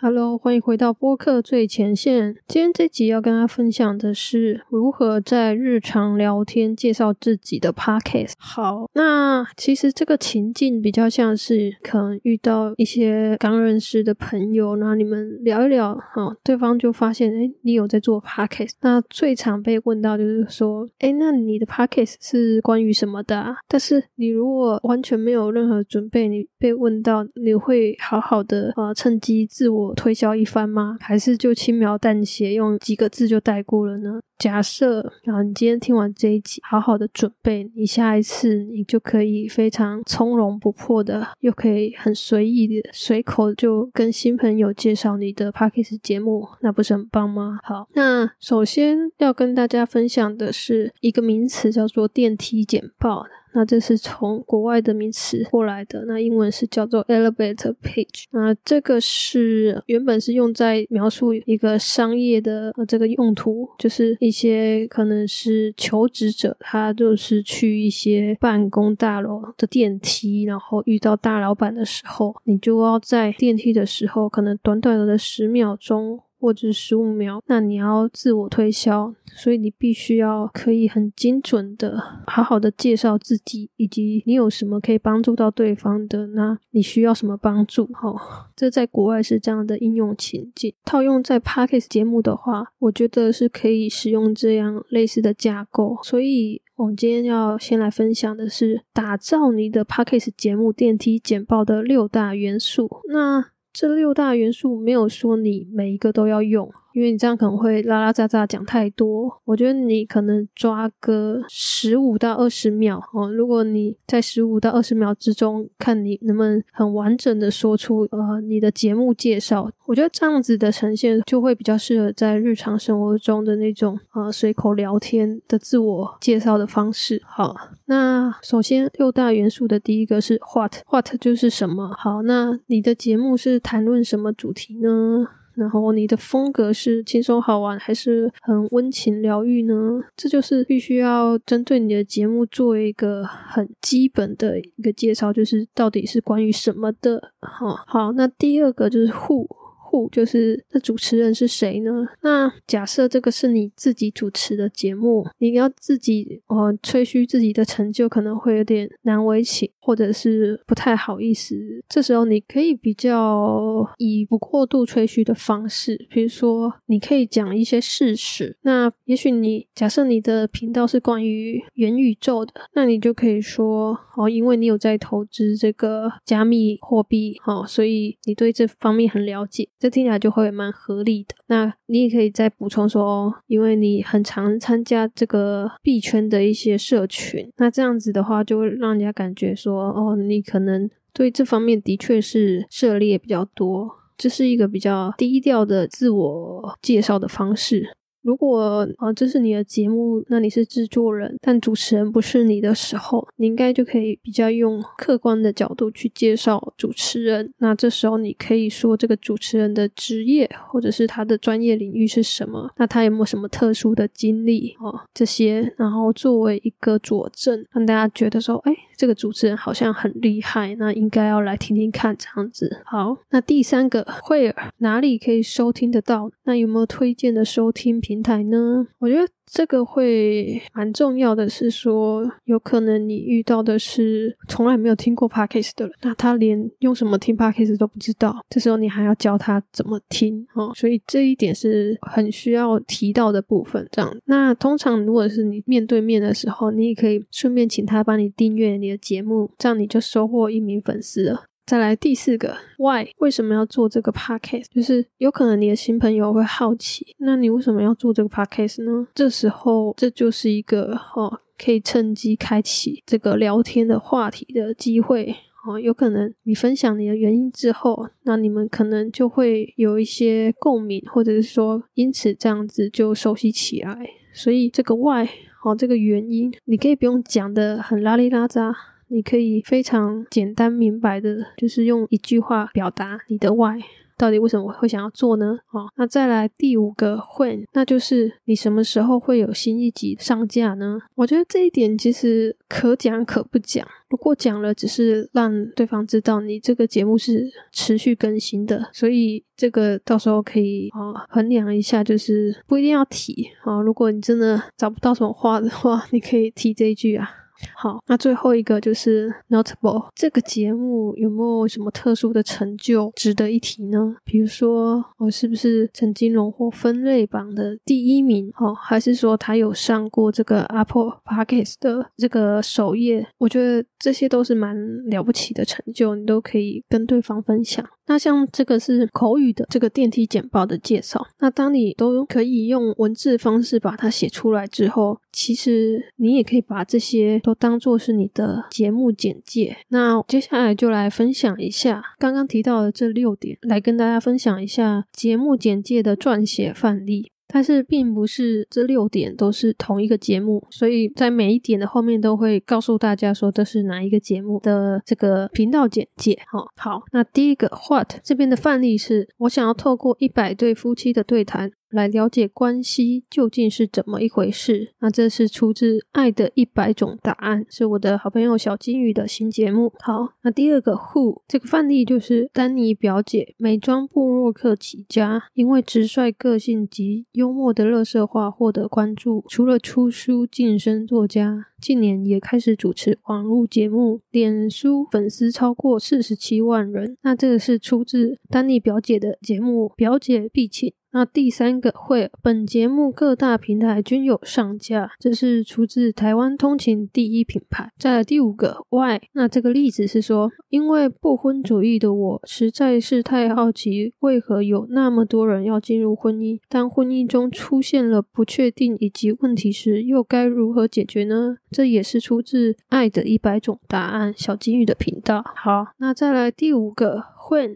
Hello，欢迎回到播客最前线。今天这集要跟大家分享的是如何在日常聊天介绍自己的 Podcast。好，那其实这个情境比较像是可能遇到一些刚认识的朋友，然后你们聊一聊，哈，对方就发现，哎，你有在做 Podcast。那最常被问到就是说，哎，那你的 Podcast 是关于什么的？啊？但是你如果完全没有任何准备，你被问到，你会好好的呃趁机自我。推销一番吗？还是就轻描淡写用几个字就带过了呢？假设啊，你今天听完这一集，好好的准备，你下一次你就可以非常从容不迫的，又可以很随意的随口就跟新朋友介绍你的 p a c k a g e 节目，那不是很棒吗？好，那首先要跟大家分享的是一个名词，叫做电梯简报。那这是从国外的名词过来的，那英文是叫做 elevator pitch。那这个是原本是用在描述一个商业的这个用途，就是一些可能是求职者，他就是去一些办公大楼的电梯，然后遇到大老板的时候，你就要在电梯的时候，可能短短的十秒钟。或者十五秒，那你要自我推销，所以你必须要可以很精准的、好好的介绍自己，以及你有什么可以帮助到对方的，那你需要什么帮助？哈，这在国外是这样的应用情境。套用在 Parkes 节目的话，我觉得是可以使用这样类似的架构。所以，我们今天要先来分享的是打造你的 Parkes 节目电梯简报的六大元素。那这六大元素没有说你每一个都要用。因为你这样可能会拉拉杂杂讲太多，我觉得你可能抓个十五到二十秒哦。如果你在十五到二十秒之中，看你能不能很完整的说出呃你的节目介绍，我觉得这样子的呈现就会比较适合在日常生活中的那种呃随口聊天的自我介绍的方式。好，那首先六大元素的第一个是 what，what 就是什么？好，那你的节目是谈论什么主题呢？然后你的风格是轻松好玩，还是很温情疗愈呢？这就是必须要针对你的节目做一个很基本的一个介绍，就是到底是关于什么的。好，好，那第二个就是 who。户就是那主持人是谁呢？那假设这个是你自己主持的节目，你要自己哦吹嘘自己的成就，可能会有点难为情，或者是不太好意思。这时候你可以比较以不过度吹嘘的方式，比如说你可以讲一些事实。那也许你假设你的频道是关于元宇宙的，那你就可以说哦，因为你有在投资这个加密货币，哦，所以你对这方面很了解。这听起来就会蛮合理的。那你也可以再补充说，哦，因为你很常参加这个币圈的一些社群，那这样子的话，就会让人家感觉说，哦，你可能对这方面的确是涉猎比较多。这是一个比较低调的自我介绍的方式。如果啊，这是你的节目，那你是制作人，但主持人不是你的时候，你应该就可以比较用客观的角度去介绍主持人。那这时候你可以说这个主持人的职业或者是他的专业领域是什么？那他有没有什么特殊的经历哦？这些，然后作为一个佐证，让大家觉得说，哎，这个主持人好像很厉害，那应该要来听听看这样子。好，那第三个惠尔哪里可以收听得到？那有没有推荐的收听平？台呢？我觉得这个会蛮重要的，是说有可能你遇到的是从来没有听过 podcast 的人，那他连用什么听 podcast 都不知道，这时候你还要教他怎么听哦，所以这一点是很需要提到的部分。这样，那通常如果是你面对面的时候，你也可以顺便请他帮你订阅你的节目，这样你就收获一名粉丝了。再来第四个，Why 为什么要做这个 podcast？就是有可能你的新朋友会好奇，那你为什么要做这个 podcast 呢？这时候这就是一个哦，可以趁机开启这个聊天的话题的机会哦。有可能你分享你的原因之后，那你们可能就会有一些共鸣，或者是说因此这样子就熟悉起来。所以这个 Why 哦，这个原因你可以不用讲的很拉里拉扎。你可以非常简单明白的，就是用一句话表达你的 why。到底为什么会想要做呢？哦，那再来第五个 when，那就是你什么时候会有新一集上架呢？我觉得这一点其实可讲可不讲。如果讲了，只是让对方知道你这个节目是持续更新的，所以这个到时候可以啊衡量一下，就是不一定要提啊。如果你真的找不到什么话的话，你可以提这一句啊。好，那最后一个就是 notable 这个节目有没有什么特殊的成就值得一提呢？比如说，我是不是曾经荣获分类榜的第一名？哦，还是说他有上过这个 Apple Podcast 的这个首页？我觉得这些都是蛮了不起的成就，你都可以跟对方分享。那像这个是口语的这个电梯简报的介绍，那当你都可以用文字方式把它写出来之后，其实你也可以把这些都当做是你的节目简介。那接下来就来分享一下刚刚提到的这六点，来跟大家分享一下节目简介的撰写范例。但是并不是这六点都是同一个节目，所以在每一点的后面都会告诉大家说这是哪一个节目的这个频道简介。好，好，那第一个 what 这边的范例是我想要透过一百对夫妻的对谈。来了解关系究竟是怎么一回事？那这是出自《爱的一百种答案》，是我的好朋友小金鱼的新节目。好，那第二个 Who 这个范例就是丹尼表姐，美妆布洛克起家，因为直率个性及幽默的乐色话获得关注。除了出书晋升作家，近年也开始主持网络节目，脸书粉丝超过四十七万人。那这个是出自丹尼表姐的节目《表姐必请》。那第三个会，本节目各大平台均有上架，这是出自台湾通勤第一品牌。再来第五个 why，那这个例子是说，因为不婚主义的我实在是太好奇，为何有那么多人要进入婚姻，当婚姻中出现了不确定以及问题时，又该如何解决呢？这也是出自《爱的一百种答案》小金鱼的频道。好，那再来第五个。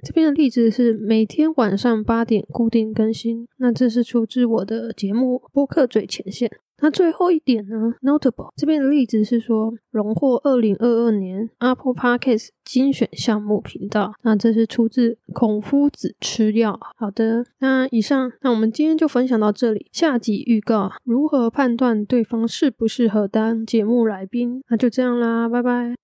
这边的例子是每天晚上八点固定更新，那这是出自我的节目播客最前线。那最后一点呢？Notable 这边的例子是说荣获二零二二年 Apple Podcast 精选项目频道，那这是出自孔夫子吃药。好的，那以上，那我们今天就分享到这里。下集预告：如何判断对方适不适合当节目来宾？那就这样啦，拜拜。